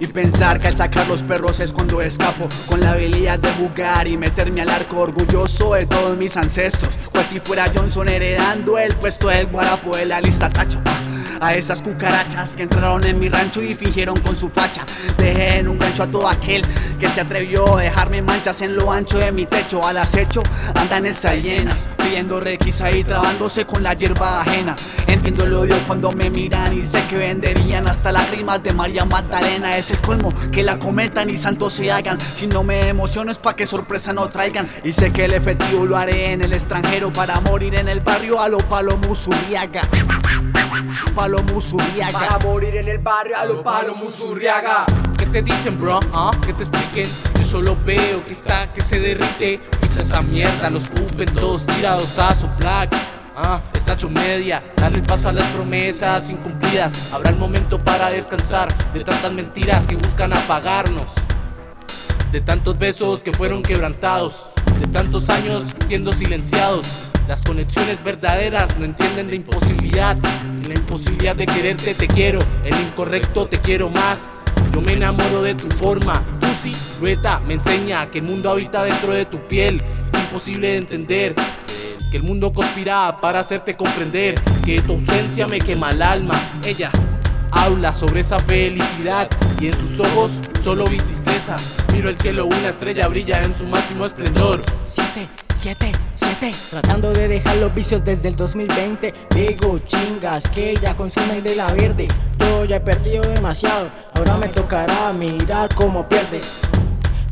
Y pensar que al sacar los perros es cuando escapo Con la habilidad de jugar y meterme al arco Orgulloso de todos mis ancestros. Cual si fuera Johnson heredando el puesto del guarapo de la lista tacho. A esas cucarachas que entraron en mi rancho y fingieron con su facha. Dejé en un gancho a todo aquel que se atrevió a dejarme manchas en lo ancho de mi techo. Al acecho andan esas llenas, pidiendo requisa y trabándose con la hierba ajena. Entiendo el odio cuando me miran y sé que venderían hasta las rimas de María Magdalena. Es el colmo que la cometan y santos se hagan. Si no me emociono es pa' que sorpresa no traigan. Y sé que el efectivo lo haré en el extranjero para morir en el barrio a lo palo musuriaga. Palo musuriaga. Para morir en el barrio a lo palo musurriaga. ¿Qué te dicen, bro? ¿Ah? ¿Qué te expliquen? Yo solo veo que está, que se derrite. Fixa esa mierda, los upen todos tirados a soplar. Ah, está hecho media, darle paso a las promesas incumplidas. Habrá el momento para descansar de tantas mentiras que buscan apagarnos. De tantos besos que fueron quebrantados, de tantos años siendo silenciados. Las conexiones verdaderas no entienden la imposibilidad. La imposibilidad de quererte te quiero, el incorrecto te quiero más. Yo me enamoro de tu forma, tu silueta me enseña que el mundo habita dentro de tu piel. Imposible de entender, que el mundo conspira para hacerte comprender que tu ausencia me quema el alma. Ella habla sobre esa felicidad y en sus ojos solo vi tristeza. Miro el cielo, una estrella brilla en su máximo esplendor. 7, 7, 7 Tratando de dejar los vicios desde el 2020 Digo chingas que ya consumen de la verde Yo ya he perdido demasiado. Ahora me tocará mirar cómo pierdes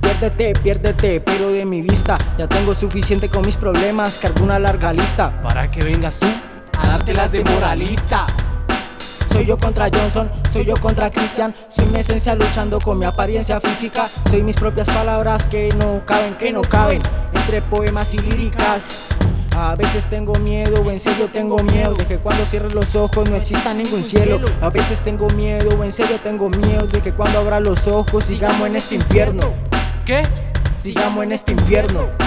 Piérdete, piérdete, pero de mi vista Ya tengo suficiente con mis problemas Cargo una larga lista. Para que vengas tú a dártelas de moralista. Soy yo contra Johnson, soy yo contra Christian Soy mi esencia luchando con mi apariencia física. Soy mis propias palabras que no caben, que no caben Entre poemas y líricas a veces tengo miedo, o en serio tengo miedo de que cuando cierre los ojos no exista ningún cielo. A veces tengo miedo, o en serio tengo miedo de que cuando abra los ojos sigamos en este infierno. ¿Qué? Sigamos en este infierno.